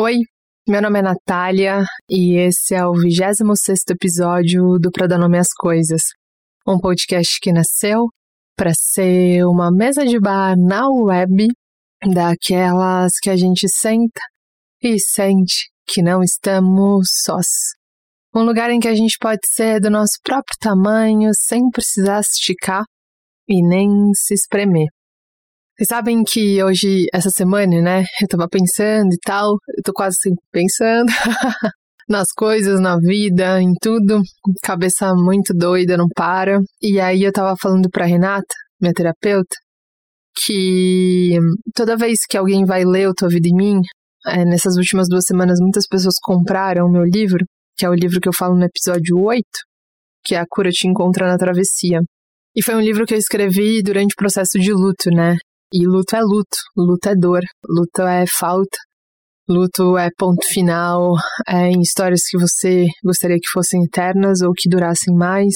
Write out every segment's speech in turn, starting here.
Oi, meu nome é Natália e esse é o 26 episódio do Pra Dar Nome às Coisas, um podcast que nasceu para ser uma mesa de bar na web, daquelas que a gente senta e sente que não estamos sós. Um lugar em que a gente pode ser do nosso próprio tamanho sem precisar esticar e nem se espremer. Vocês sabem que hoje, essa semana, né, eu tava pensando e tal, eu tô quase sempre pensando nas coisas, na vida, em tudo, cabeça muito doida, não para. E aí eu tava falando pra Renata, minha terapeuta, que toda vez que alguém vai ler o Tua Vida em Mim, é, nessas últimas duas semanas muitas pessoas compraram o meu livro, que é o livro que eu falo no episódio 8, que é A Cura Te Encontra na Travessia. E foi um livro que eu escrevi durante o processo de luto, né? E luto é luto, luto é dor, luto é falta, luto é ponto final é em histórias que você gostaria que fossem eternas ou que durassem mais.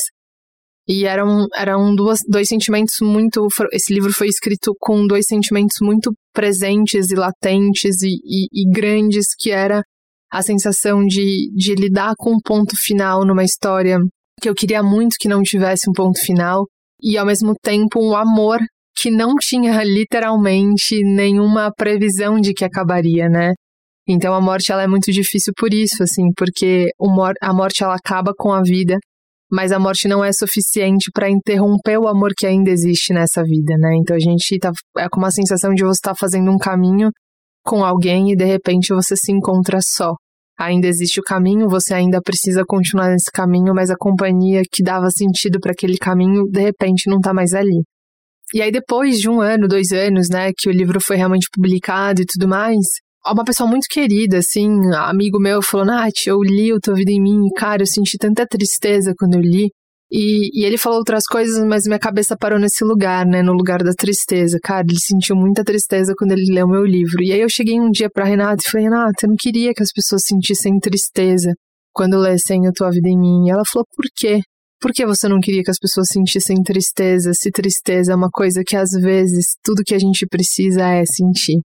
E eram, eram duas, dois sentimentos muito. Esse livro foi escrito com dois sentimentos muito presentes e latentes e, e, e grandes, que era a sensação de, de lidar com um ponto final numa história que eu queria muito que não tivesse um ponto final, e ao mesmo tempo um amor que não tinha literalmente nenhuma previsão de que acabaria, né? Então a morte ela é muito difícil por isso, assim, porque a morte ela acaba com a vida, mas a morte não é suficiente para interromper o amor que ainda existe nessa vida, né? Então a gente tá é com uma sensação de você estar tá fazendo um caminho com alguém e de repente você se encontra só. Ainda existe o caminho, você ainda precisa continuar nesse caminho, mas a companhia que dava sentido para aquele caminho de repente não tá mais ali. E aí, depois de um ano, dois anos, né, que o livro foi realmente publicado e tudo mais, uma pessoa muito querida, assim, amigo meu, falou: Nath, eu li o Tua Vida em Mim, cara, eu senti tanta tristeza quando eu li. E, e, ele falou outras coisas, mas minha cabeça parou nesse lugar, né? No lugar da tristeza. Cara, ele sentiu muita tristeza quando ele leu meu livro. E aí eu cheguei um dia pra Renata e falei: Renata, eu não queria que as pessoas sentissem tristeza quando lessem a tua vida em mim. E ela falou: por quê? Por que você não queria que as pessoas sentissem tristeza, se tristeza é uma coisa que às vezes tudo que a gente precisa é sentir?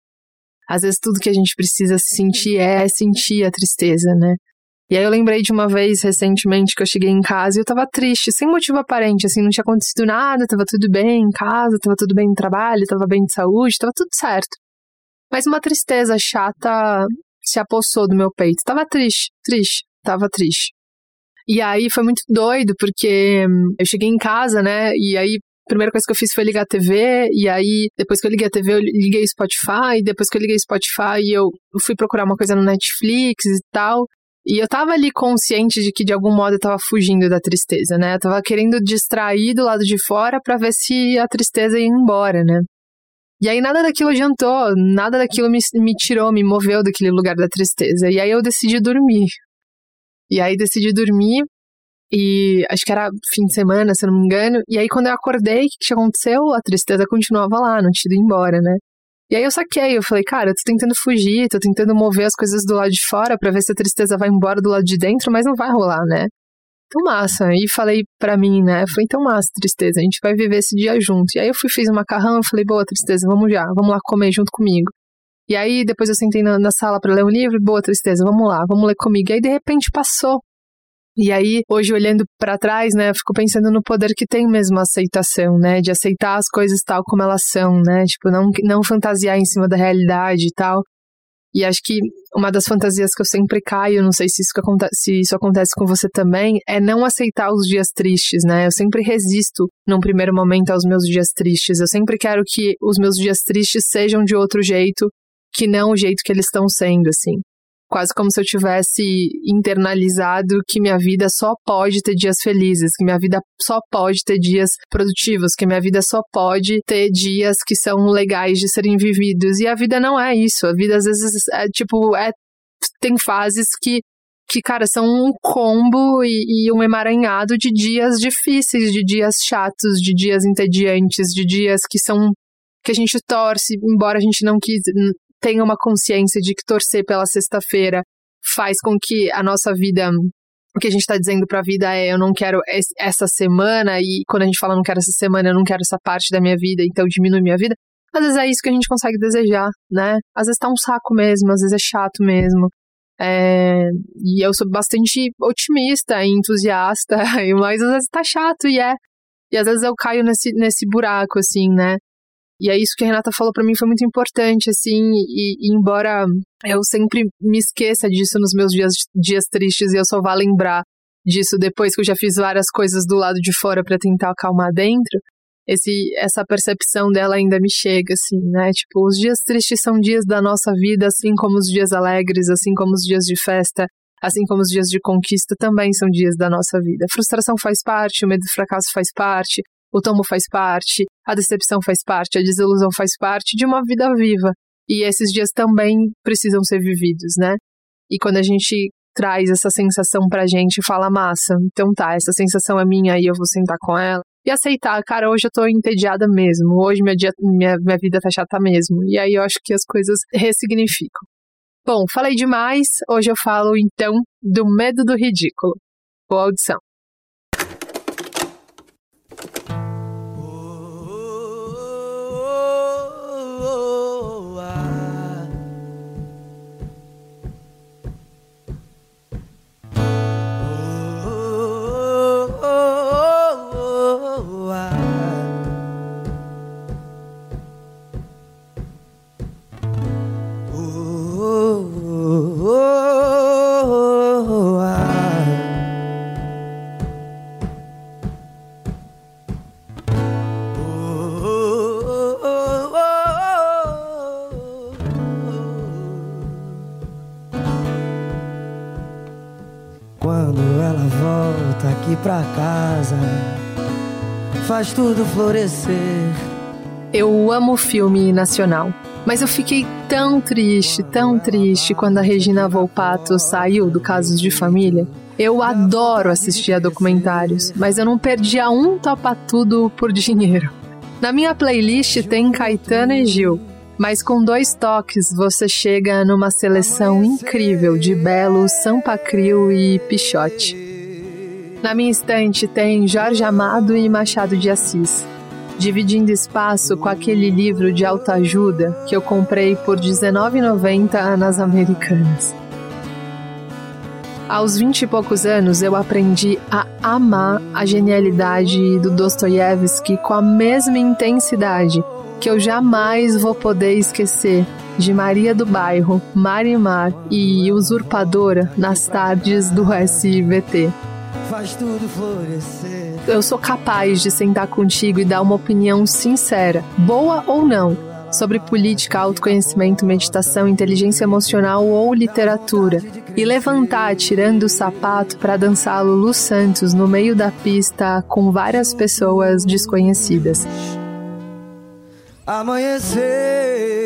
Às vezes tudo que a gente precisa sentir é sentir a tristeza, né? E aí eu lembrei de uma vez recentemente que eu cheguei em casa e eu tava triste, sem motivo aparente, assim, não tinha acontecido nada, tava tudo bem em casa, tava tudo bem no trabalho, tava bem de saúde, tava tudo certo. Mas uma tristeza chata se apossou do meu peito. Tava triste, triste, tava triste. E aí foi muito doido, porque hum, eu cheguei em casa, né? E aí a primeira coisa que eu fiz foi ligar a TV, e aí, depois que eu liguei a TV, eu liguei Spotify, e depois que eu liguei Spotify, eu fui procurar uma coisa no Netflix e tal. E eu tava ali consciente de que de algum modo eu tava fugindo da tristeza, né? Eu tava querendo distrair do lado de fora para ver se a tristeza ia embora, né? E aí nada daquilo adiantou, nada daquilo me, me tirou, me moveu daquele lugar da tristeza. E aí eu decidi dormir. E aí decidi dormir e acho que era fim de semana, se eu não me engano. E aí quando eu acordei, o que, que aconteceu? A tristeza continuava lá, não tinha ido embora, né? E aí eu saquei, eu falei, cara, eu tô tentando fugir, tô tentando mover as coisas do lado de fora para ver se a tristeza vai embora do lado de dentro, mas não vai rolar, né? Então massa. E falei para mim, né? Falei, então massa, tristeza, a gente vai viver esse dia junto. E aí eu fui, fiz um macarrão, falei, boa, tristeza, vamos já, vamos lá comer junto comigo. E aí depois eu sentei na, na sala para ler um livro, boa tristeza, vamos lá, vamos ler comigo. E aí de repente passou. E aí, hoje olhando para trás, né, eu fico pensando no poder que tem mesmo a aceitação, né, de aceitar as coisas tal como elas são, né, tipo, não, não fantasiar em cima da realidade e tal. E acho que uma das fantasias que eu sempre caio, não sei se isso, se isso acontece com você também, é não aceitar os dias tristes, né? Eu sempre resisto, num primeiro momento, aos meus dias tristes. Eu sempre quero que os meus dias tristes sejam de outro jeito, que não o jeito que eles estão sendo, assim. Quase como se eu tivesse internalizado que minha vida só pode ter dias felizes, que minha vida só pode ter dias produtivos, que minha vida só pode ter dias que são legais de serem vividos. E a vida não é isso. A vida às vezes é tipo, é, tem fases que que, cara, são um combo e, e, um emaranhado de dias difíceis, de dias chatos, de dias entediantes, de dias que são que a gente torce, embora a gente não quis, tenha uma consciência de que torcer pela sexta-feira faz com que a nossa vida o que a gente está dizendo para a vida é eu não quero essa semana e quando a gente fala não quero essa semana eu não quero essa parte da minha vida então diminui minha vida Às vezes é isso que a gente consegue desejar, né? Às vezes tá um saco mesmo, às vezes é chato mesmo. É, e eu sou bastante otimista e entusiasta, mas às vezes tá chato e é. E às vezes eu caio nesse, nesse buraco, assim, né? E é isso que a Renata falou para mim foi muito importante, assim, e, e, embora eu sempre me esqueça disso nos meus dias, dias tristes e eu só vá lembrar disso depois que eu já fiz várias coisas do lado de fora para tentar acalmar dentro, esse, essa percepção dela ainda me chega, assim, né? Tipo, os dias tristes são dias da nossa vida, assim como os dias alegres, assim como os dias de festa, assim como os dias de conquista também são dias da nossa vida. A frustração faz parte, o medo do fracasso faz parte, o tomo faz parte, a decepção faz parte, a desilusão faz parte de uma vida viva. E esses dias também precisam ser vividos, né? E quando a gente traz essa sensação pra gente e fala, massa, então tá, essa sensação é minha e eu vou sentar com ela. E aceitar, cara, hoje eu tô entediada mesmo, hoje minha, dia, minha, minha vida tá chata mesmo. E aí eu acho que as coisas ressignificam. Bom, falei demais, hoje eu falo então do medo do ridículo. Boa audição. Tudo florescer. Eu amo filme nacional, mas eu fiquei tão triste, tão triste quando a Regina Volpato saiu do Casos de Família. Eu adoro assistir a documentários, mas eu não perdia um topa tudo por dinheiro. Na minha playlist tem Caetano e Gil, mas com dois toques você chega numa seleção incrível de Belo, Sampa Crio e Pichote. Na minha estante tem Jorge Amado e Machado de Assis, dividindo espaço com aquele livro de autoajuda que eu comprei por R$19,90 nas Americanas. Aos vinte e poucos anos, eu aprendi a amar a genialidade do Dostoiévski com a mesma intensidade que eu jamais vou poder esquecer de Maria do Bairro, Marimar e Usurpadora nas tardes do SBT faz tudo florescer. Eu sou capaz de sentar contigo e dar uma opinião sincera, boa ou não, sobre política, autoconhecimento, meditação, inteligência emocional ou literatura, e levantar tirando o sapato para dançar Lulu Santos no meio da pista com várias pessoas desconhecidas. Amanhecer.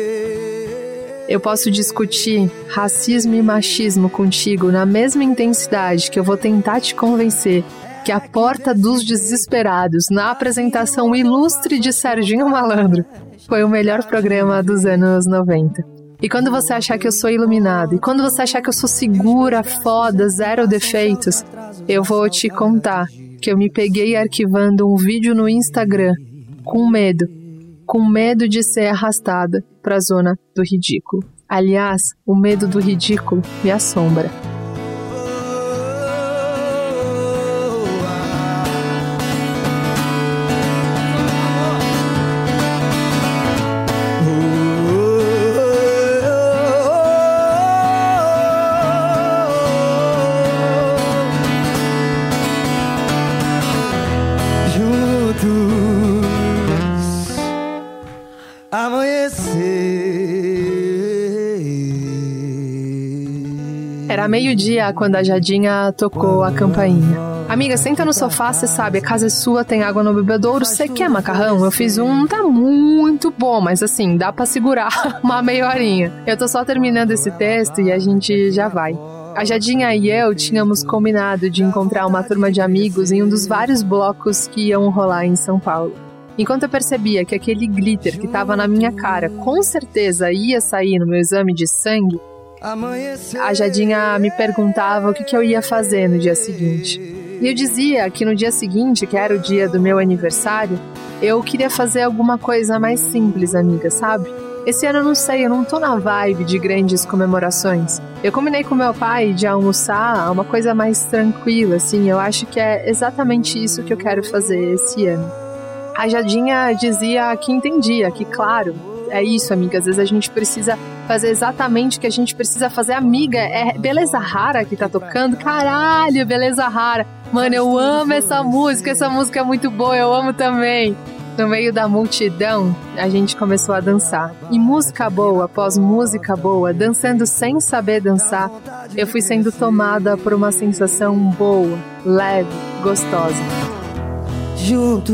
Eu posso discutir racismo e machismo contigo na mesma intensidade que eu vou tentar te convencer que a Porta dos Desesperados, na apresentação ilustre de Serginho Malandro, foi o melhor programa dos anos 90. E quando você achar que eu sou iluminado, e quando você achar que eu sou segura, foda, zero defeitos, eu vou te contar que eu me peguei arquivando um vídeo no Instagram com medo com medo de ser arrastada para a zona do ridículo. Aliás, o medo do ridículo me assombra. Meio-dia quando a Jadinha tocou a campainha. Amiga, senta no sofá, você sabe, a casa é sua, tem água no bebedouro. Você quer macarrão? Eu fiz um, tá muito bom, mas assim, dá para segurar uma meia horinha. Eu tô só terminando esse texto e a gente já vai. A Jadinha e eu tínhamos combinado de encontrar uma turma de amigos em um dos vários blocos que iam rolar em São Paulo. Enquanto eu percebia que aquele glitter que estava na minha cara com certeza ia sair no meu exame de sangue, a Jadinha me perguntava o que, eu ia fazer no dia seguinte. E eu dizia que no dia seguinte, que era o dia do meu aniversário, eu queria fazer alguma coisa mais simples, amiga, sabe? Esse ano eu não sei, eu não tô na vibe de grandes comemorações. Eu combinei com meu pai de almoçar uma coisa mais tranquila, assim. Eu acho que é exatamente isso que eu quero fazer esse ano. A Jadinha dizia que entendia, que claro, é isso, amiga. Às vezes a gente precisa fazer exatamente o que a gente precisa fazer. Amiga, é Beleza Rara que tá tocando. Caralho, Beleza Rara. Mano, eu amo essa música. Essa música é muito boa, eu amo também. No meio da multidão, a gente começou a dançar. E música boa após música boa, dançando sem saber dançar, eu fui sendo tomada por uma sensação boa, leve, gostosa. Juntos,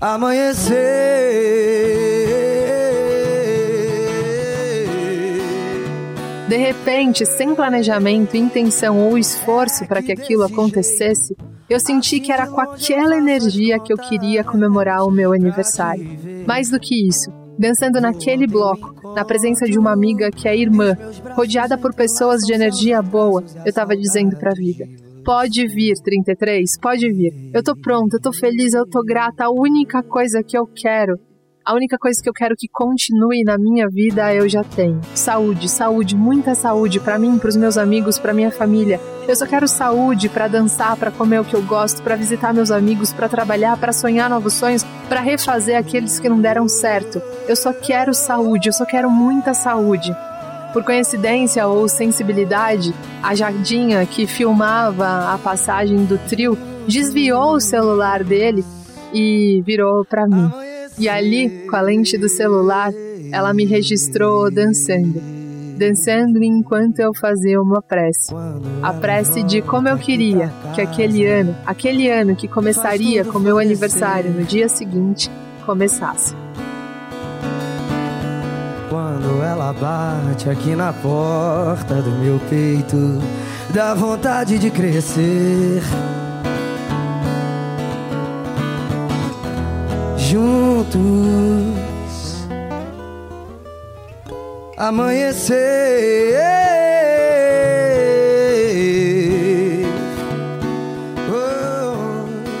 amanhecer. De repente, sem planejamento, intenção ou esforço para que aquilo acontecesse, eu senti que era com aquela energia que eu queria comemorar o meu aniversário. Mais do que isso, dançando naquele bloco, na presença de uma amiga que é irmã, rodeada por pessoas de energia boa, eu estava dizendo para a vida: Pode vir, 33, pode vir. Eu tô pronta, eu tô feliz, eu tô grata. A única coisa que eu quero a única coisa que eu quero que continue na minha vida eu já tenho. Saúde, saúde, muita saúde para mim, para os meus amigos, para minha família. Eu só quero saúde para dançar, para comer o que eu gosto, para visitar meus amigos, para trabalhar, para sonhar novos sonhos, para refazer aqueles que não deram certo. Eu só quero saúde, eu só quero muita saúde. Por coincidência ou sensibilidade, a Jardinha, que filmava a passagem do trio, desviou o celular dele e virou para mim. E ali, com a lente do celular, ela me registrou dançando. Dançando enquanto eu fazia uma prece. A prece de como eu queria que aquele ano, aquele ano que começaria com meu aniversário no dia seguinte, começasse. Quando ela bate aqui na porta do meu peito, dá vontade de crescer. juntos amanhecer.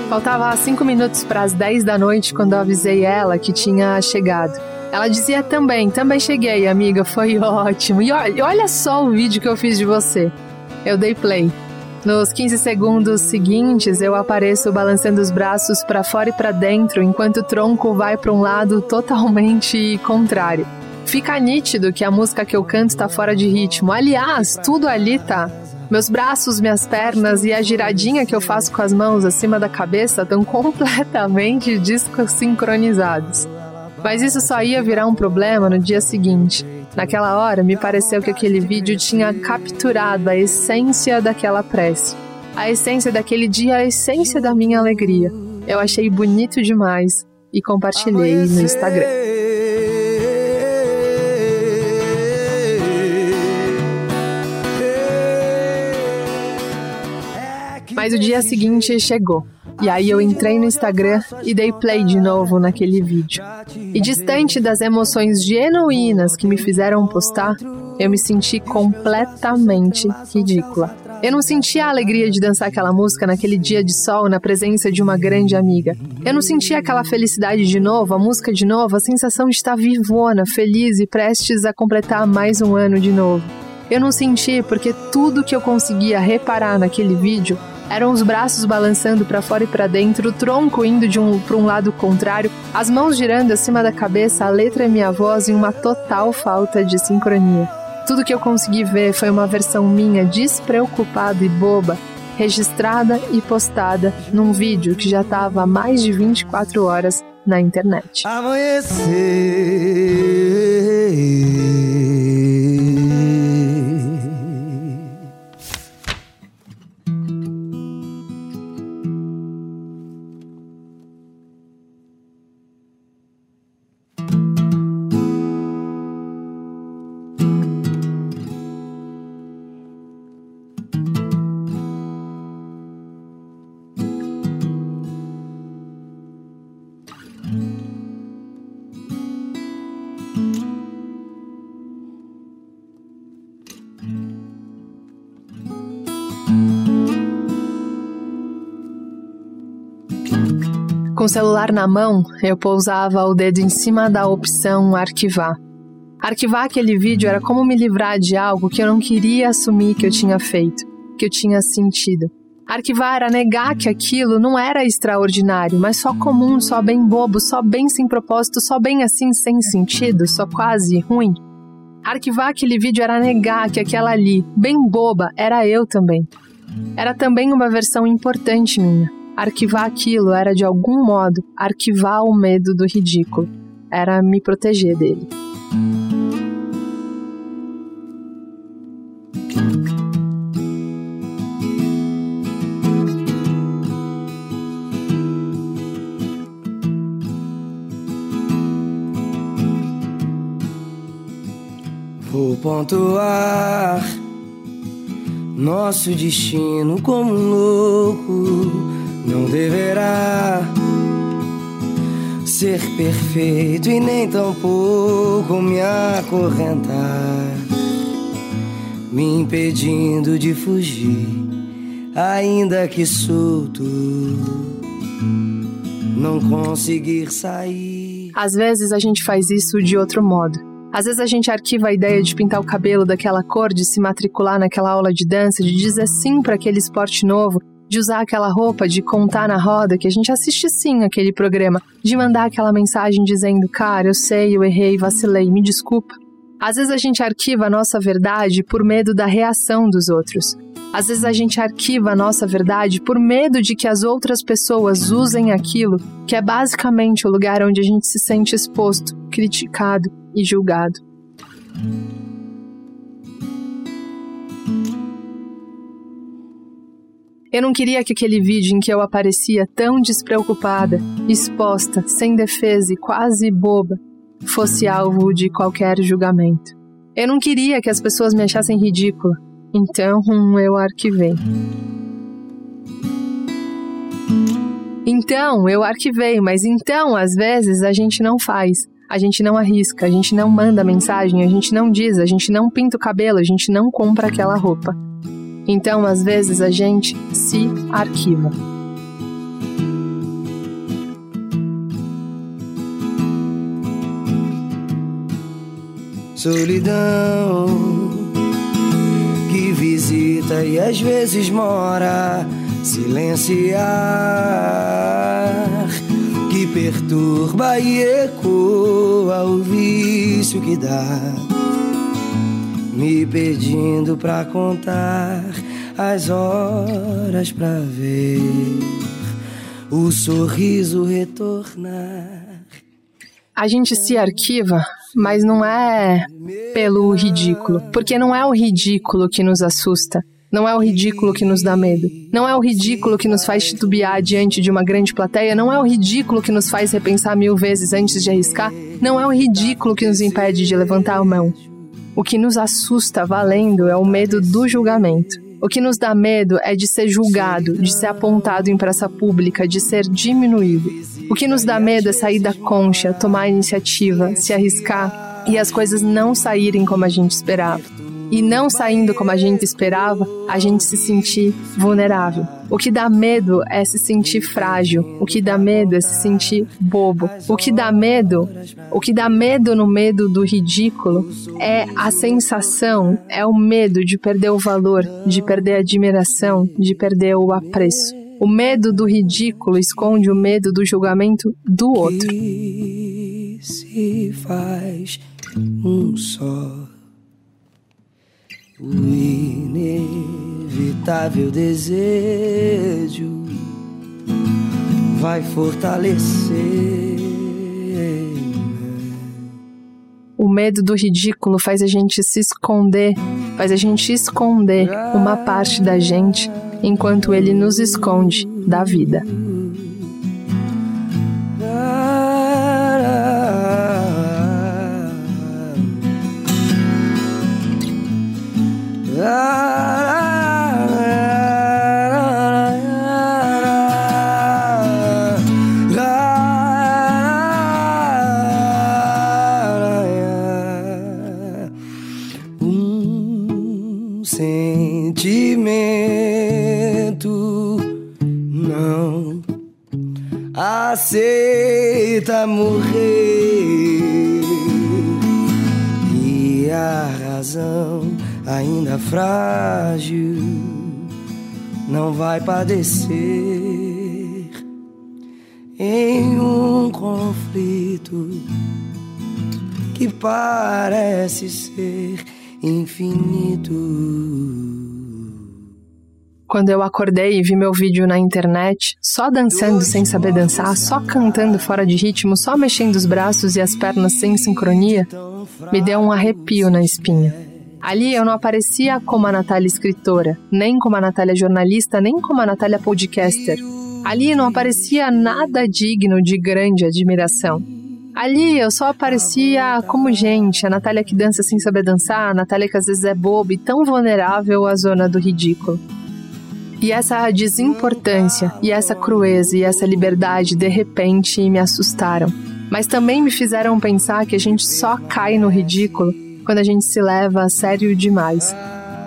Faltava cinco minutos para as 10 da noite quando eu avisei ela que tinha chegado. Ela dizia também, também cheguei, amiga, foi ótimo. E olha só o vídeo que eu fiz de você. Eu dei play. Nos 15 segundos seguintes, eu apareço balançando os braços para fora e para dentro, enquanto o tronco vai para um lado totalmente contrário. Fica nítido que a música que eu canto está fora de ritmo. Aliás, tudo ali tá. Meus braços, minhas pernas e a giradinha que eu faço com as mãos acima da cabeça estão completamente dessincronizados. Mas isso só ia virar um problema no dia seguinte. Naquela hora, me pareceu que aquele vídeo tinha capturado a essência daquela prece. A essência daquele dia, a essência da minha alegria. Eu achei bonito demais e compartilhei no Instagram. Mas o dia seguinte chegou. E aí eu entrei no Instagram e dei play de novo naquele vídeo. E distante das emoções genuínas que me fizeram postar, eu me senti completamente ridícula. Eu não senti a alegria de dançar aquela música naquele dia de sol na presença de uma grande amiga. Eu não senti aquela felicidade de novo, a música de novo, a sensação de estar vivona, feliz e prestes a completar mais um ano de novo. Eu não senti porque tudo que eu conseguia reparar naquele vídeo eram os braços balançando para fora e para dentro, o tronco indo de um para um lado contrário, as mãos girando acima da cabeça, a letra e minha voz em uma total falta de sincronia. Tudo que eu consegui ver foi uma versão minha despreocupada e boba, registrada e postada num vídeo que já estava há mais de 24 horas na internet. Amanhecer. Com o celular na mão, eu pousava o dedo em cima da opção arquivar. Arquivar aquele vídeo era como me livrar de algo que eu não queria assumir que eu tinha feito, que eu tinha sentido. Arquivar era negar que aquilo não era extraordinário, mas só comum, só bem bobo, só bem sem propósito, só bem assim sem sentido, só quase ruim. Arquivar aquele vídeo era negar que aquela ali, bem boba, era eu também. Era também uma versão importante minha. Arquivar aquilo era de algum modo arquivar o medo do ridículo. Era me proteger dele. Vou pontuar nosso destino como um louco não deverá ser perfeito e nem tampouco me acorrentar, me impedindo de fugir, ainda que solto, não conseguir sair. Às vezes a gente faz isso de outro modo. Às vezes a gente arquiva a ideia de pintar o cabelo daquela cor, de se matricular naquela aula de dança, de dizer sim para aquele esporte novo, de usar aquela roupa, de contar na roda que a gente assiste sim aquele programa, de mandar aquela mensagem dizendo: Cara, eu sei, eu errei, vacilei, me desculpa. Às vezes a gente arquiva a nossa verdade por medo da reação dos outros. Às vezes a gente arquiva a nossa verdade por medo de que as outras pessoas usem aquilo, que é basicamente o lugar onde a gente se sente exposto, criticado e julgado. Eu não queria que aquele vídeo em que eu aparecia tão despreocupada, exposta, sem defesa e quase boba, fosse alvo de qualquer julgamento. Eu não queria que as pessoas me achassem ridícula, então eu arquivei. Então eu arquivei, mas então às vezes a gente não faz. A gente não arrisca, a gente não manda mensagem, a gente não diz, a gente não pinta o cabelo, a gente não compra aquela roupa. Então, às vezes, a gente se arquiva. Solidão que visita e às vezes mora silenciar que perturba e ecoa o vício que dá, me pedindo pra contar as horas pra ver o sorriso retornar. A gente se arquiva, mas não é pelo ridículo, porque não é o ridículo que nos assusta não é o ridículo que nos dá medo. Não é o ridículo que nos faz titubear diante de uma grande plateia. Não é o ridículo que nos faz repensar mil vezes antes de arriscar. Não é o ridículo que nos impede de levantar a mão. O que nos assusta valendo é o medo do julgamento. O que nos dá medo é de ser julgado, de ser apontado em praça pública, de ser diminuído. O que nos dá medo é sair da concha, tomar a iniciativa, se arriscar e as coisas não saírem como a gente esperava e não saindo como a gente esperava, a gente se sentir vulnerável. O que dá medo é se sentir frágil. O que dá medo é se sentir bobo. O que dá medo, o que dá medo no medo do ridículo é a sensação, é o medo de perder o valor, de perder a admiração, de perder o apreço. O medo do ridículo esconde o medo do julgamento do outro. Que se faz um só o inevitável desejo vai fortalecer. O medo do ridículo faz a gente se esconder, faz a gente esconder uma parte da gente enquanto ele nos esconde da vida. Um vai padecer em um conflito que parece ser infinito. Quando eu acordei e vi meu vídeo na internet, só dançando sem saber dançar, só cantando fora de ritmo, só mexendo os braços e as pernas sem sincronia, me deu um arrepio na espinha. Ali eu não aparecia como a Natália escritora, nem como a Natália jornalista, nem como a Natália podcaster. Ali não aparecia nada digno de grande admiração. Ali eu só aparecia como gente, a Natália que dança sem saber dançar, a Natália que às vezes é boba e tão vulnerável à zona do ridículo. E essa desimportância, e essa crueza, e essa liberdade de repente me assustaram. Mas também me fizeram pensar que a gente só cai no ridículo quando a gente se leva a sério demais.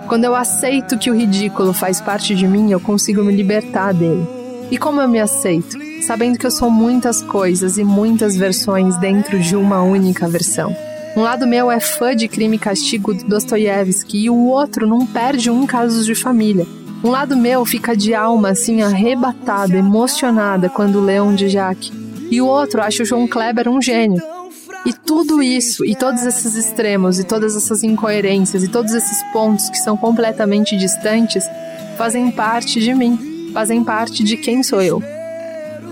Quando eu aceito que o ridículo faz parte de mim, eu consigo me libertar dele. E como eu me aceito? Sabendo que eu sou muitas coisas e muitas versões dentro de uma única versão. Um lado meu é fã de Crime e Castigo do Dostoiévski e o outro não perde um caso de família. Um lado meu fica de alma assim arrebatada, emocionada quando lê um de Jacques. E o outro acha o João Kleber um gênio. E tudo isso, e todos esses extremos, e todas essas incoerências, e todos esses pontos que são completamente distantes, fazem parte de mim fazem parte de quem sou eu.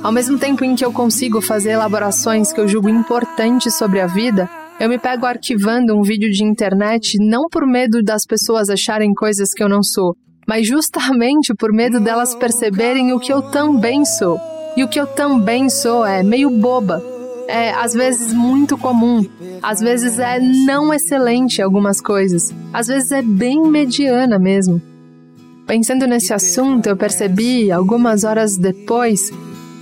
Ao mesmo tempo em que eu consigo fazer elaborações que eu julgo importantes sobre a vida, eu me pego arquivando um vídeo de internet não por medo das pessoas acharem coisas que eu não sou, mas justamente por medo delas perceberem o que eu também sou. E o que eu também sou é meio boba, é às vezes muito comum, às vezes é não excelente algumas coisas, às vezes é bem mediana mesmo. Pensando nesse assunto, eu percebi, algumas horas depois,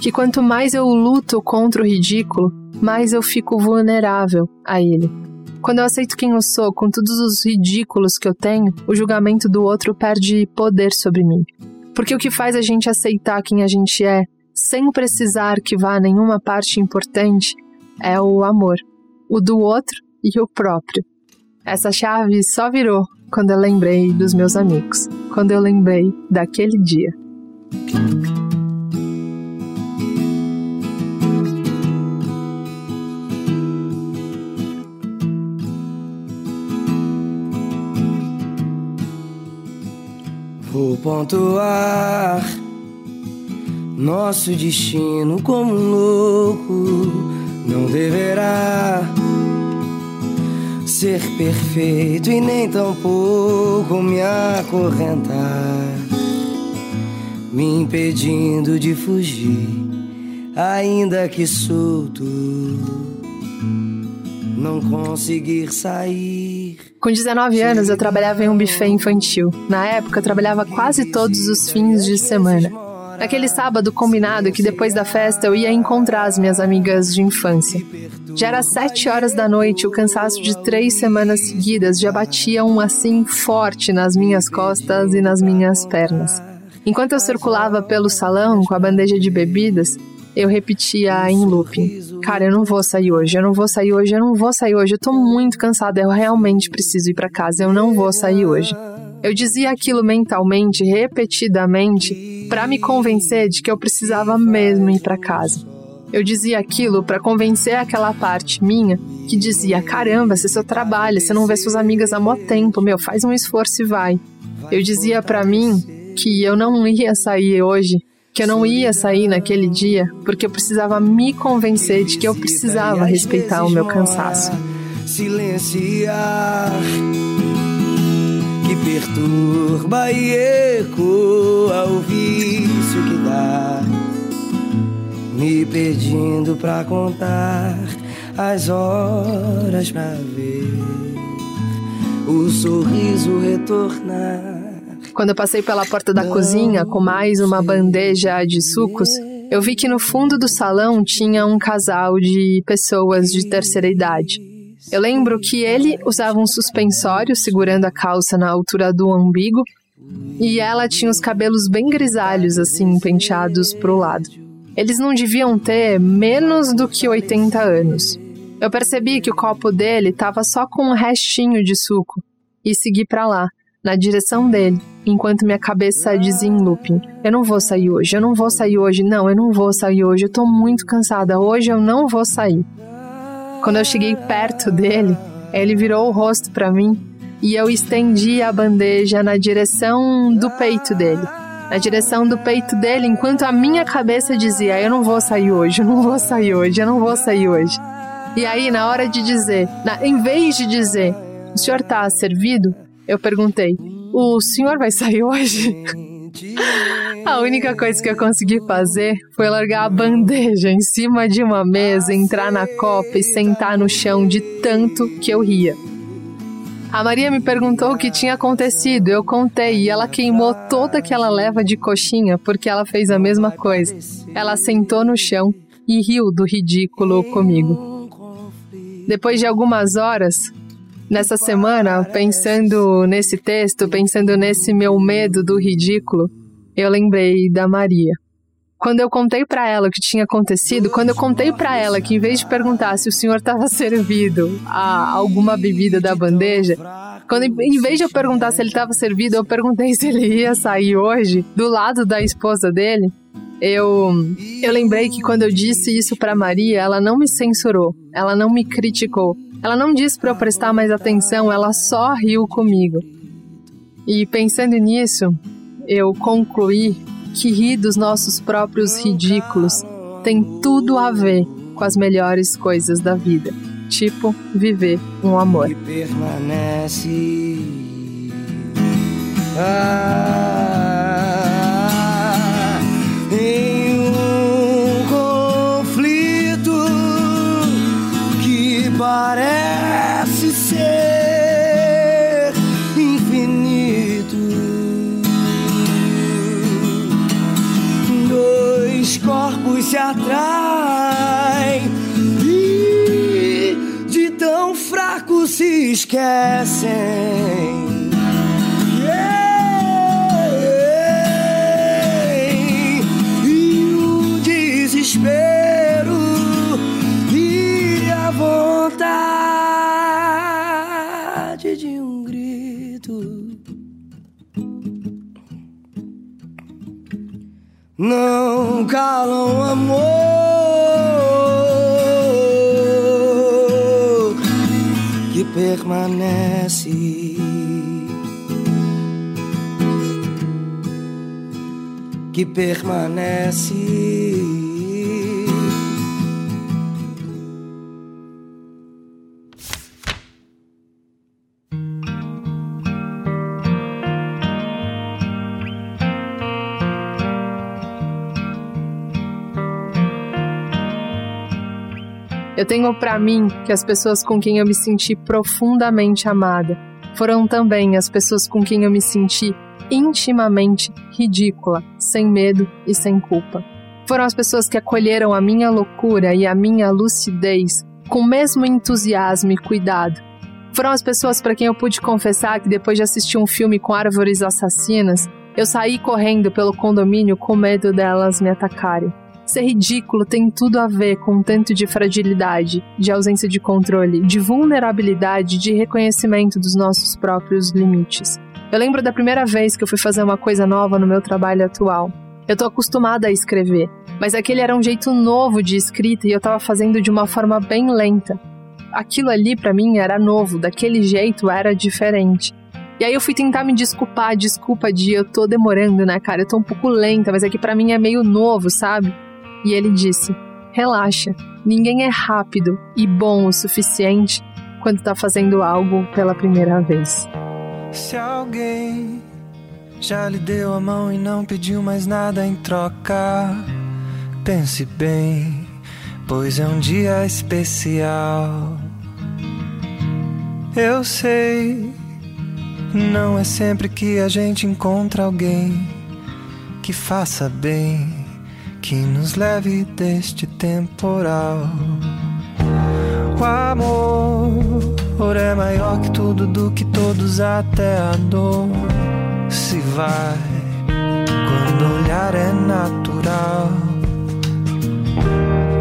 que quanto mais eu luto contra o ridículo, mais eu fico vulnerável a ele. Quando eu aceito quem eu sou, com todos os ridículos que eu tenho, o julgamento do outro perde poder sobre mim. Porque o que faz a gente aceitar quem a gente é, sem precisar que vá a nenhuma parte importante, é o amor, o do outro e o próprio. Essa chave só virou quando eu lembrei dos meus amigos, quando eu lembrei daquele dia. Vou pontuar nosso destino como um louco não deverá ser perfeito e nem tampouco me acorrentar, me impedindo de fugir, ainda que solto, não conseguir sair. Com 19 anos, eu trabalhava em um buffet infantil. Na época, eu trabalhava quase todos os fins de semana. Naquele sábado combinado que depois da festa eu ia encontrar as minhas amigas de infância. Já era sete horas da noite, o cansaço de três semanas seguidas já batia um assim forte nas minhas costas e nas minhas pernas. Enquanto eu circulava pelo salão com a bandeja de bebidas, eu repetia em looping: Cara, eu não vou sair hoje, eu não vou sair hoje, eu não vou sair hoje, eu tô muito cansada, eu realmente preciso ir para casa, eu não vou sair hoje. Eu dizia aquilo mentalmente, repetidamente, para me convencer de que eu precisava mesmo ir para casa. Eu dizia aquilo para convencer aquela parte minha que dizia: caramba, você só trabalha, você não vê suas amigas há mó tempo, meu, faz um esforço e vai. Eu dizia para mim que eu não ia sair hoje, que eu não ia sair naquele dia, porque eu precisava me convencer de que eu precisava respeitar o meu cansaço. Silenciar perturba e ecoa o vício que dá, me pedindo pra contar as horas pra ver o sorriso retornar. Quando eu passei pela porta da cozinha com mais uma bandeja de sucos, eu vi que no fundo do salão tinha um casal de pessoas de terceira idade. Eu lembro que ele usava um suspensório segurando a calça na altura do umbigo e ela tinha os cabelos bem grisalhos, assim, penteados pro lado. Eles não deviam ter menos do que 80 anos. Eu percebi que o copo dele estava só com um restinho de suco e segui para lá, na direção dele, enquanto minha cabeça dizia em looping: Eu não vou sair hoje, eu não vou sair hoje, não, eu não vou sair hoje, eu tô muito cansada, hoje eu não vou sair. Quando eu cheguei perto dele, ele virou o rosto para mim e eu estendi a bandeja na direção do peito dele. Na direção do peito dele, enquanto a minha cabeça dizia: Eu não vou sair hoje, eu não vou sair hoje, eu não vou sair hoje. E aí, na hora de dizer, na, em vez de dizer, o senhor está servido? Eu perguntei, o senhor vai sair hoje? A única coisa que eu consegui fazer foi largar a bandeja em cima de uma mesa, entrar na copa e sentar no chão de tanto que eu ria. A Maria me perguntou o que tinha acontecido, eu contei e ela queimou toda aquela leva de coxinha porque ela fez a mesma coisa. Ela sentou no chão e riu do ridículo comigo. Depois de algumas horas, nessa semana, pensando nesse texto, pensando nesse meu medo do ridículo, eu lembrei da Maria. Quando eu contei para ela o que tinha acontecido, quando eu contei para ela que em vez de perguntar se o senhor estava servido a alguma bebida da bandeja, quando em vez de eu perguntar se ele estava servido, eu perguntei se ele ia sair hoje do lado da esposa dele, eu, eu lembrei que quando eu disse isso para Maria, ela não me censurou, ela não me criticou, ela não disse para eu prestar mais atenção, ela só riu comigo. E pensando nisso, eu concluí que rir dos nossos próprios ridículos tem tudo a ver com as melhores coisas da vida, tipo viver um amor. E permanece. Ah. Parece ser infinito. Dois corpos se atraem e de tão fraco se esquecem. Calam amor que permanece. Que permanece. Tenho para mim que as pessoas com quem eu me senti profundamente amada foram também as pessoas com quem eu me senti intimamente ridícula, sem medo e sem culpa. Foram as pessoas que acolheram a minha loucura e a minha lucidez com o mesmo entusiasmo e cuidado. Foram as pessoas para quem eu pude confessar que depois de assistir um filme com árvores assassinas, eu saí correndo pelo condomínio com medo delas me atacarem. Ser ridículo tem tudo a ver com um tanto de fragilidade, de ausência de controle, de vulnerabilidade, de reconhecimento dos nossos próprios limites. Eu lembro da primeira vez que eu fui fazer uma coisa nova no meu trabalho atual. Eu tô acostumada a escrever, mas aquele era um jeito novo de escrita e eu tava fazendo de uma forma bem lenta. Aquilo ali para mim era novo, daquele jeito era diferente. E aí eu fui tentar me desculpar, desculpa de eu tô demorando, né, cara? Eu tô um pouco lenta, mas aqui é para mim é meio novo, sabe? E ele disse: Relaxa, ninguém é rápido e bom o suficiente quando está fazendo algo pela primeira vez. Se alguém já lhe deu a mão e não pediu mais nada em troca, pense bem, pois é um dia especial. Eu sei, não é sempre que a gente encontra alguém que faça bem que nos leve deste temporal. O amor é maior que tudo, do que todos, até a dor se vai quando olhar é natural.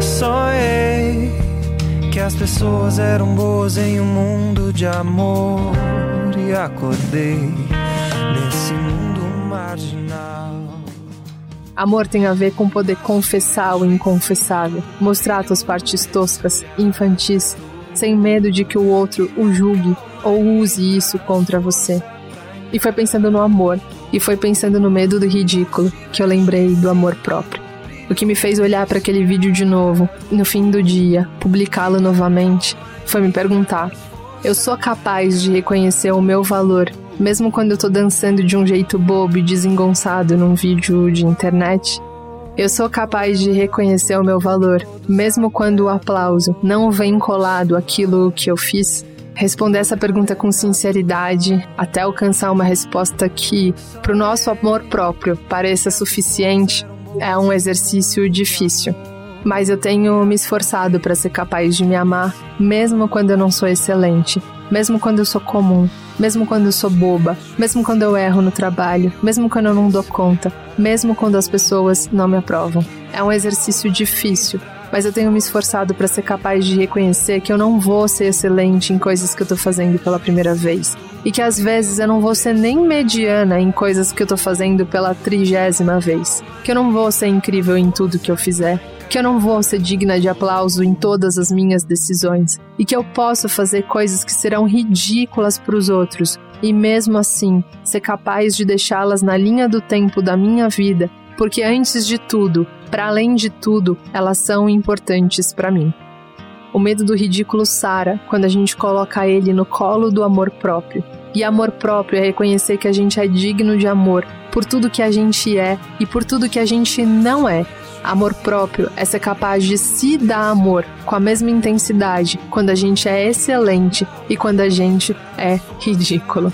Sonhei que as pessoas eram boas em um mundo de amor e acordei nesse mundo marginal. Amor tem a ver com poder confessar o inconfessável, mostrar tuas partes toscas, infantis, sem medo de que o outro o julgue ou use isso contra você. E foi pensando no amor, e foi pensando no medo do ridículo, que eu lembrei do amor próprio. O que me fez olhar para aquele vídeo de novo, no fim do dia, publicá-lo novamente, foi me perguntar: eu sou capaz de reconhecer o meu valor, mesmo quando eu tô dançando de um jeito bobo e desengonçado num vídeo de internet? Eu sou capaz de reconhecer o meu valor, mesmo quando o aplauso não vem colado aquilo que eu fiz? responder essa pergunta com sinceridade até alcançar uma resposta que, para o nosso amor próprio, pareça suficiente, é um exercício difícil. Mas eu tenho me esforçado para ser capaz de me amar, mesmo quando eu não sou excelente, mesmo quando eu sou comum, mesmo quando eu sou boba, mesmo quando eu erro no trabalho, mesmo quando eu não dou conta, mesmo quando as pessoas não me aprovam. É um exercício difícil, mas eu tenho me esforçado para ser capaz de reconhecer que eu não vou ser excelente em coisas que eu tô fazendo pela primeira vez. E que às vezes eu não vou ser nem mediana em coisas que eu tô fazendo pela trigésima vez. Que eu não vou ser incrível em tudo que eu fizer. Que eu não vou ser digna de aplauso em todas as minhas decisões. E que eu posso fazer coisas que serão ridículas para os outros. E mesmo assim, ser capaz de deixá-las na linha do tempo da minha vida porque antes de tudo, para além de tudo, elas são importantes para mim. O medo do ridículo sara quando a gente coloca ele no colo do amor próprio. E amor próprio é reconhecer que a gente é digno de amor por tudo que a gente é e por tudo que a gente não é. Amor próprio é ser capaz de se dar amor com a mesma intensidade quando a gente é excelente e quando a gente é ridículo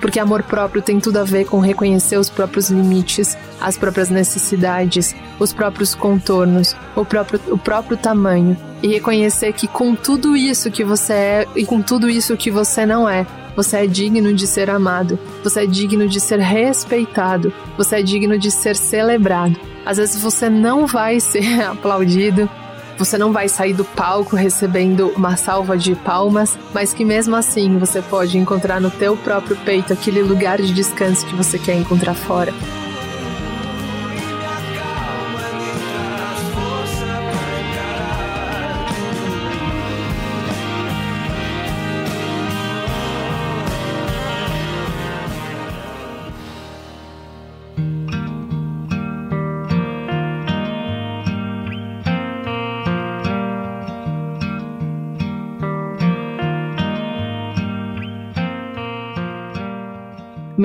porque amor próprio tem tudo a ver com reconhecer os próprios limites, as próprias necessidades, os próprios contornos, o próprio, o próprio tamanho e reconhecer que com tudo isso que você é e com tudo isso que você não é, você é digno de ser amado, você é digno de ser respeitado, você é digno de ser celebrado. Às vezes você não vai ser aplaudido, você não vai sair do palco recebendo uma salva de palmas, mas que mesmo assim você pode encontrar no teu próprio peito aquele lugar de descanso que você quer encontrar fora.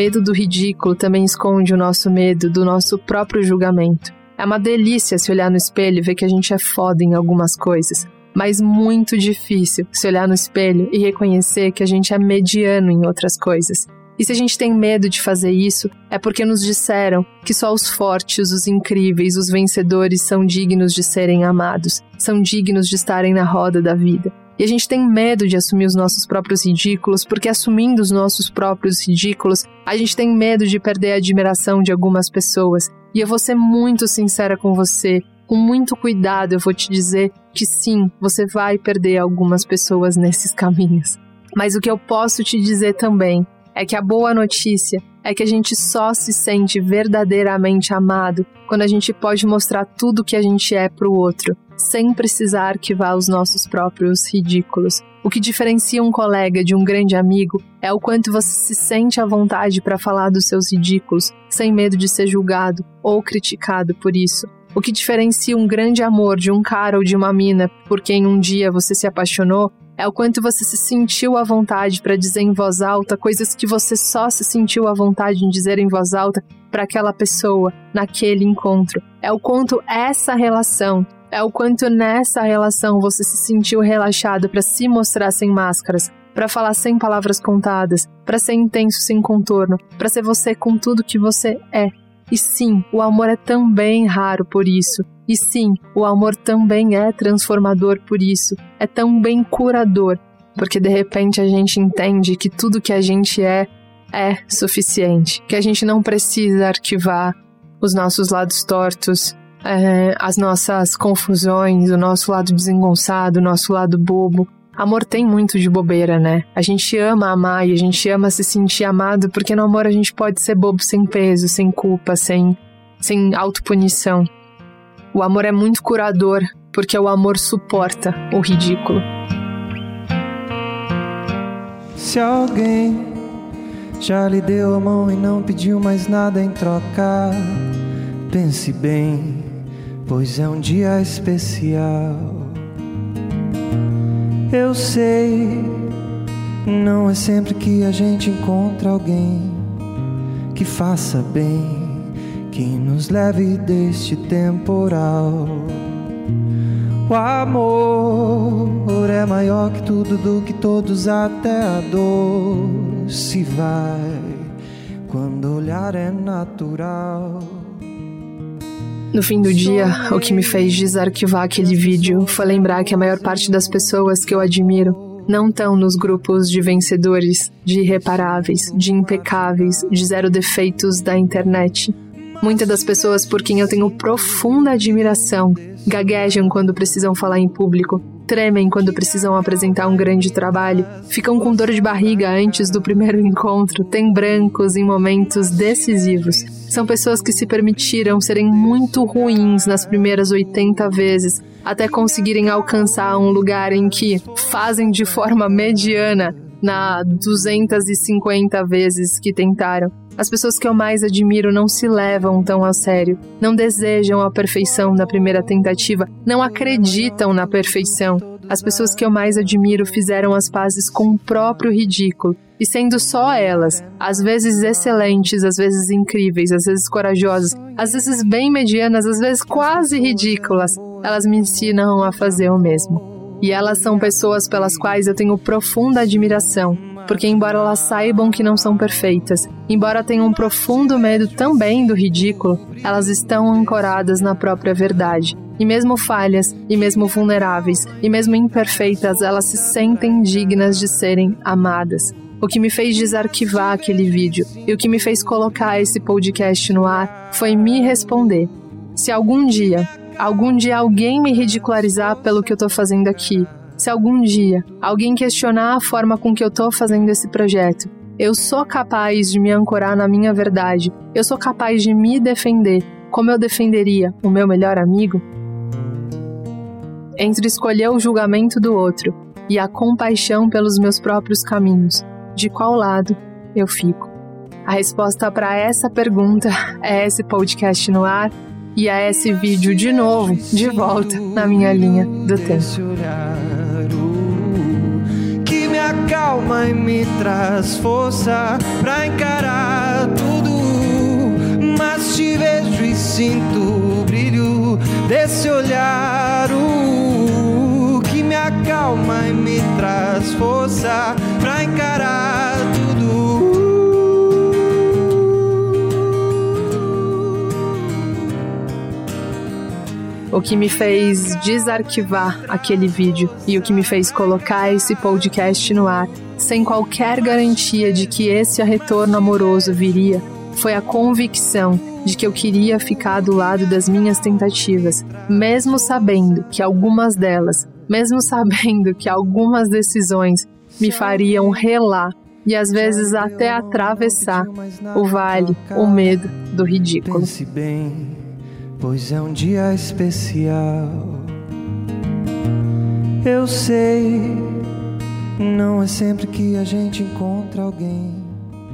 Medo do ridículo também esconde o nosso medo do nosso próprio julgamento. É uma delícia se olhar no espelho e ver que a gente é foda em algumas coisas, mas muito difícil se olhar no espelho e reconhecer que a gente é mediano em outras coisas. E se a gente tem medo de fazer isso, é porque nos disseram que só os fortes, os incríveis, os vencedores são dignos de serem amados, são dignos de estarem na roda da vida. E a gente tem medo de assumir os nossos próprios ridículos, porque assumindo os nossos próprios ridículos, a gente tem medo de perder a admiração de algumas pessoas. E eu vou ser muito sincera com você, com muito cuidado eu vou te dizer que sim, você vai perder algumas pessoas nesses caminhos. Mas o que eu posso te dizer também é que a boa notícia é que a gente só se sente verdadeiramente amado quando a gente pode mostrar tudo que a gente é para o outro, sem precisar arquivar os nossos próprios ridículos. O que diferencia um colega de um grande amigo é o quanto você se sente à vontade para falar dos seus ridículos, sem medo de ser julgado ou criticado por isso. O que diferencia um grande amor de um cara ou de uma mina por quem um dia você se apaixonou é o quanto você se sentiu à vontade para dizer em voz alta coisas que você só se sentiu à vontade em dizer em voz alta para aquela pessoa, naquele encontro. É o quanto essa relação é o quanto nessa relação você se sentiu relaxado para se mostrar sem máscaras, para falar sem palavras contadas, para ser intenso sem contorno, para ser você com tudo que você é. E sim, o amor é também raro por isso. E sim, o amor também é transformador por isso. É também curador, porque de repente a gente entende que tudo que a gente é é suficiente, que a gente não precisa arquivar os nossos lados tortos, é, as nossas confusões, o nosso lado desengonçado, o nosso lado bobo. Amor tem muito de bobeira, né? A gente ama amar e a gente ama se sentir amado porque no amor a gente pode ser bobo sem peso, sem culpa, sem, sem autopunição. O amor é muito curador porque o amor suporta o ridículo. Se alguém já lhe deu a mão e não pediu mais nada em troca, pense bem, pois é um dia especial. Eu sei, não é sempre que a gente encontra alguém que faça bem, que nos leve deste temporal. O amor é maior que tudo, do que todos, até a dor se vai quando olhar é natural. No fim do dia, o que me fez desarquivar aquele vídeo foi lembrar que a maior parte das pessoas que eu admiro não estão nos grupos de vencedores, de irreparáveis, de impecáveis, de zero defeitos da internet. Muitas das pessoas por quem eu tenho profunda admiração gaguejam quando precisam falar em público, tremem quando precisam apresentar um grande trabalho, ficam com dor de barriga antes do primeiro encontro, têm brancos em momentos decisivos. São pessoas que se permitiram serem muito ruins nas primeiras 80 vezes, até conseguirem alcançar um lugar em que fazem de forma mediana na 250 vezes que tentaram. As pessoas que eu mais admiro não se levam tão a sério, não desejam a perfeição na primeira tentativa, não acreditam na perfeição. As pessoas que eu mais admiro fizeram as pazes com o próprio ridículo, e sendo só elas, às vezes excelentes, às vezes incríveis, às vezes corajosas, às vezes bem medianas, às vezes quase ridículas, elas me ensinam a fazer o mesmo. E elas são pessoas pelas quais eu tenho profunda admiração, porque, embora elas saibam que não são perfeitas, embora tenham um profundo medo também do ridículo, elas estão ancoradas na própria verdade. E mesmo falhas, e mesmo vulneráveis, e mesmo imperfeitas, elas se sentem dignas de serem amadas. O que me fez desarquivar aquele vídeo e o que me fez colocar esse podcast no ar foi me responder. Se algum dia algum dia alguém me ridicularizar pelo que eu tô fazendo aqui, se algum dia alguém questionar a forma com que eu tô fazendo esse projeto, eu sou capaz de me ancorar na minha verdade, eu sou capaz de me defender como eu defenderia o meu melhor amigo? Entre escolher o julgamento do outro e a compaixão pelos meus próprios caminhos, de qual lado eu fico? A resposta para essa pergunta é esse podcast no ar e a esse vídeo de novo, de volta na minha linha do tempo. Acalma e me traz força pra encarar tudo. Mas te vejo e sinto o brilho desse olhar. Que me acalma e me traz força pra encarar o que me fez desarquivar aquele vídeo e o que me fez colocar esse podcast no ar, sem qualquer garantia de que esse retorno amoroso viria, foi a convicção de que eu queria ficar do lado das minhas tentativas, mesmo sabendo que algumas delas, mesmo sabendo que algumas decisões me fariam relar e às vezes até atravessar o vale, o medo do ridículo pois é um dia especial. Eu sei, não é sempre que a gente encontra alguém.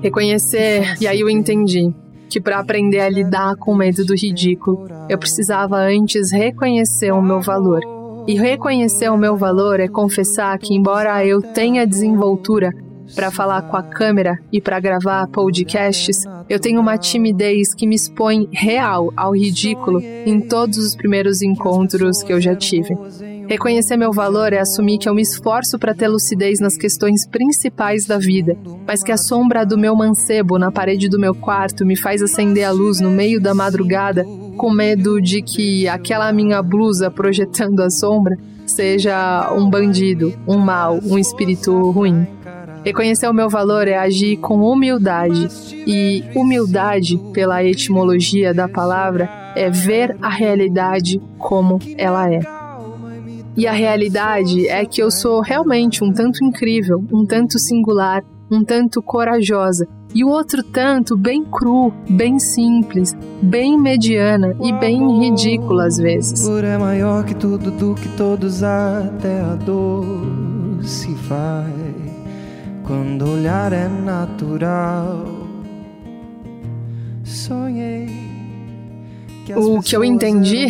Reconhecer, e aí eu entendi que para aprender a lidar com o medo do ridículo, eu precisava antes reconhecer o meu valor. E reconhecer o meu valor é confessar que, embora eu tenha desenvoltura para falar com a câmera e para gravar podcasts, eu tenho uma timidez que me expõe real ao ridículo em todos os primeiros encontros que eu já tive. Reconhecer meu valor é assumir que eu me esforço para ter lucidez nas questões principais da vida, mas que a sombra do meu mancebo na parede do meu quarto me faz acender a luz no meio da madrugada, com medo de que aquela minha blusa projetando a sombra seja um bandido, um mal, um espírito ruim. Reconhecer o meu valor é agir com humildade. E humildade, pela etimologia da palavra, é ver a realidade como ela é. E a realidade é que eu sou realmente um tanto incrível, um tanto singular, um tanto corajosa, e o outro tanto bem cru, bem simples, bem mediana e bem ridícula às vezes. Por é maior que tudo do que todos até a dor se vai quando olhar é natural. Sonhei. O que eu entendi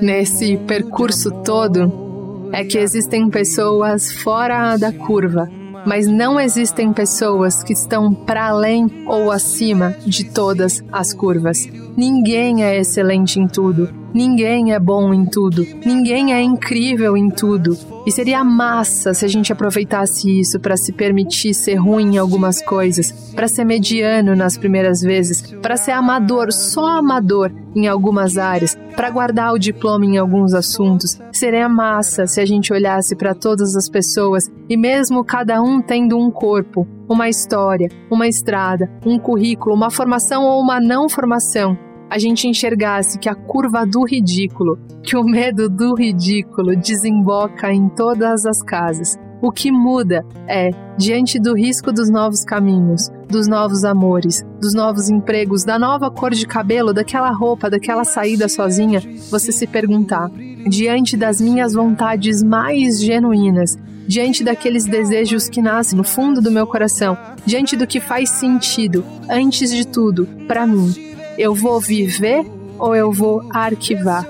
nesse percurso todo é que existem pessoas fora da curva mas não existem pessoas que estão para além ou acima de todas as curvas. Ninguém é excelente em tudo, ninguém é bom em tudo, ninguém é incrível em tudo. E seria massa se a gente aproveitasse isso para se permitir ser ruim em algumas coisas, para ser mediano nas primeiras vezes, para ser amador, só amador em algumas áreas, para guardar o diploma em alguns assuntos. Seria massa se a gente olhasse para todas as pessoas e mesmo cada um tendo um corpo, uma história, uma estrada, um currículo, uma formação ou uma não formação, a gente enxergasse que a curva do ridículo, que o medo do ridículo desemboca em todas as casas. O que muda é, diante do risco dos novos caminhos, dos novos amores, dos novos empregos, da nova cor de cabelo, daquela roupa, daquela saída sozinha, você se perguntar: diante das minhas vontades mais genuínas, diante daqueles desejos que nascem no fundo do meu coração, diante do que faz sentido, antes de tudo, para mim, eu vou viver ou eu vou arquivar?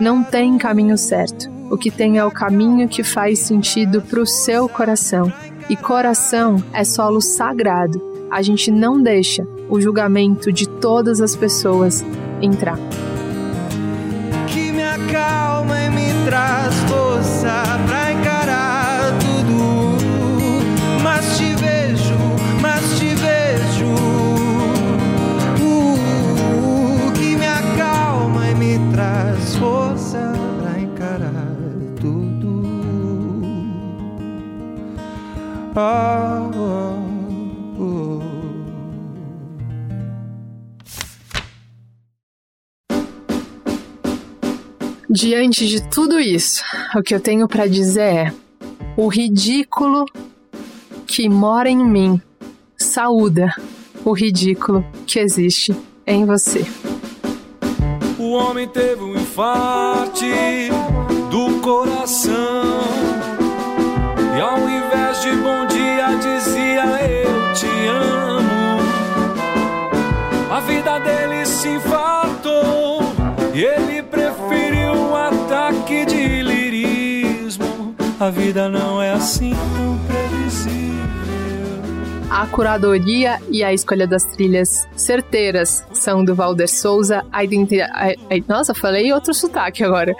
Não tem caminho certo. O que tem é o caminho que faz sentido para o seu coração. E coração é solo sagrado. A gente não deixa o julgamento de todas as pessoas entrar. Que me acalma e me traz força força pra encarar tudo. Oh, oh, oh. Diante de tudo isso, o que eu tenho para dizer é: o ridículo que mora em mim saúda o ridículo que existe em você. O homem teve um infarte do coração. E ao invés de bom dia, dizia eu te amo. A vida dele se infartou e ele preferiu um ataque de lirismo. A vida não é assim tão previsível. A curadoria e a escolha das trilhas certeiras são do Valder Souza. A identidade. Nossa, falei outro sotaque agora.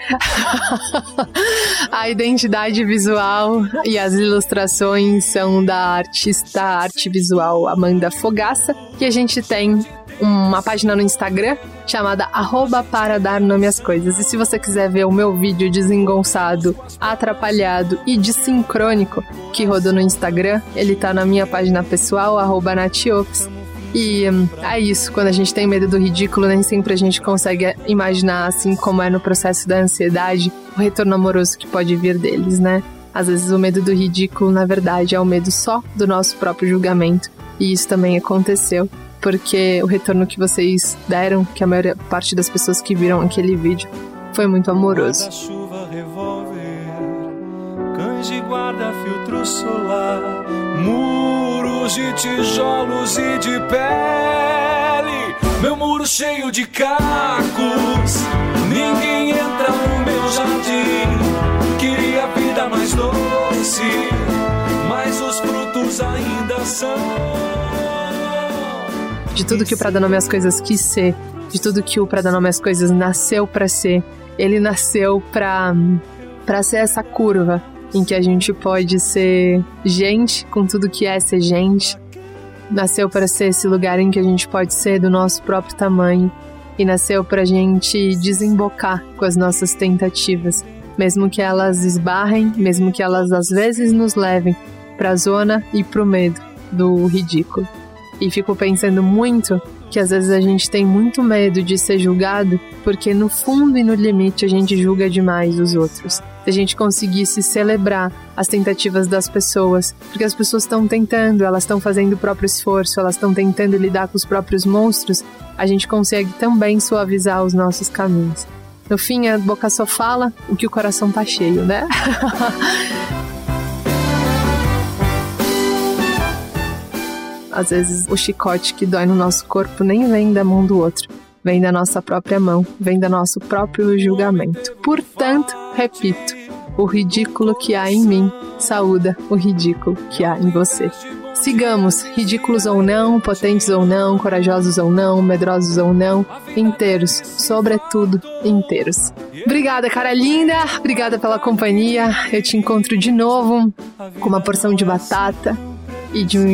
a identidade visual e as ilustrações são da artista arte visual Amanda Fogaça. E a gente tem uma página no Instagram chamada arroba para dar nome às coisas. E se você quiser ver o meu vídeo desengonçado, atrapalhado e desincrônico que rodou no Instagram, ele tá na minha página pessoal, arroba natiops. E hum, é isso, quando a gente tem medo do ridículo, nem sempre a gente consegue imaginar, assim como é no processo da ansiedade, o retorno amoroso que pode vir deles, né? Às vezes o medo do ridículo, na verdade, é o medo só do nosso próprio julgamento. E isso também aconteceu porque o retorno que vocês deram, que a maior parte das pessoas que viram aquele vídeo, foi muito amoroso. chuva revólver, cães de guarda, filtro solar, muros de tijolos e de pele, meu muro cheio de cacos, ninguém entra no meu jardim, queria vida mais doce, mas os frutos ainda são de tudo que o Pra Nome às Coisas quis ser, de tudo que o Pra Nome às Coisas nasceu para ser. Ele nasceu pra, pra ser essa curva em que a gente pode ser gente com tudo que é ser gente. Nasceu para ser esse lugar em que a gente pode ser do nosso próprio tamanho e nasceu para gente desembocar com as nossas tentativas, mesmo que elas esbarrem, mesmo que elas às vezes nos levem para a zona e para o medo do ridículo. E fico pensando muito que às vezes a gente tem muito medo de ser julgado, porque no fundo e no limite a gente julga demais os outros. Se a gente conseguisse celebrar as tentativas das pessoas, porque as pessoas estão tentando, elas estão fazendo o próprio esforço, elas estão tentando lidar com os próprios monstros, a gente consegue também suavizar os nossos caminhos. No fim, a boca só fala o que o coração tá cheio, né? Às vezes o chicote que dói no nosso corpo nem vem da mão do outro, vem da nossa própria mão, vem do nosso próprio julgamento. Portanto, repito, o ridículo que há em mim saúda o ridículo que há em você. Sigamos, ridículos ou não, potentes ou não, corajosos ou não, medrosos ou não, inteiros, sobretudo inteiros. Obrigada, cara linda, obrigada pela companhia. Eu te encontro de novo com uma porção de batata e de um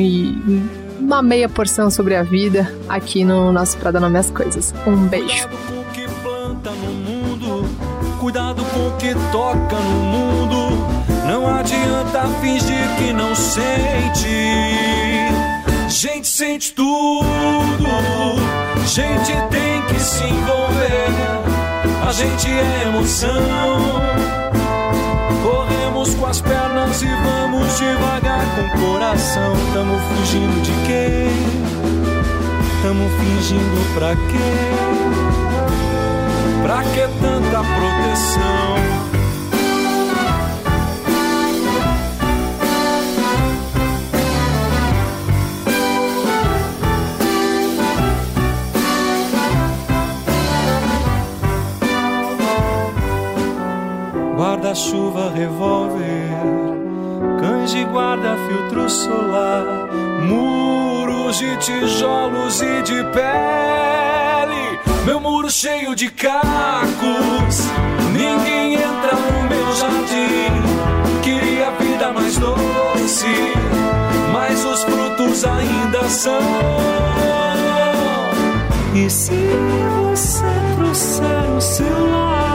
uma meia porção sobre a vida aqui no nosso Pra Dar Nome às Coisas. Um beijo. Cuidado com o que toca no mundo. Não adianta fingir que não sente. Gente sente tudo. Gente tem que se envolver. A gente é emoção com as pernas e vamos devagar com o coração. Tamo fugindo de quê? Tamo fingindo pra quê? Pra que tanta proteção? Guarda-chuva, revólver, cães de guarda, filtro solar, muros de tijolos e de pele, meu muro cheio de cacos, ninguém entra no meu jardim, queria vida mais doce, mas os frutos ainda são. E se você trouxer o seu lar?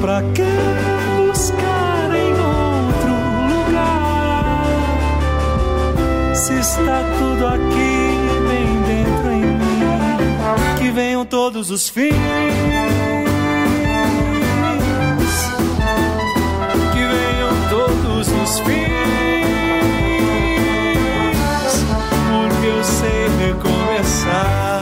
Pra que buscar em outro lugar? Se está tudo aqui, bem dentro em mim, que venham todos os fins. Que venham todos os fins, porque eu sei recomeçar.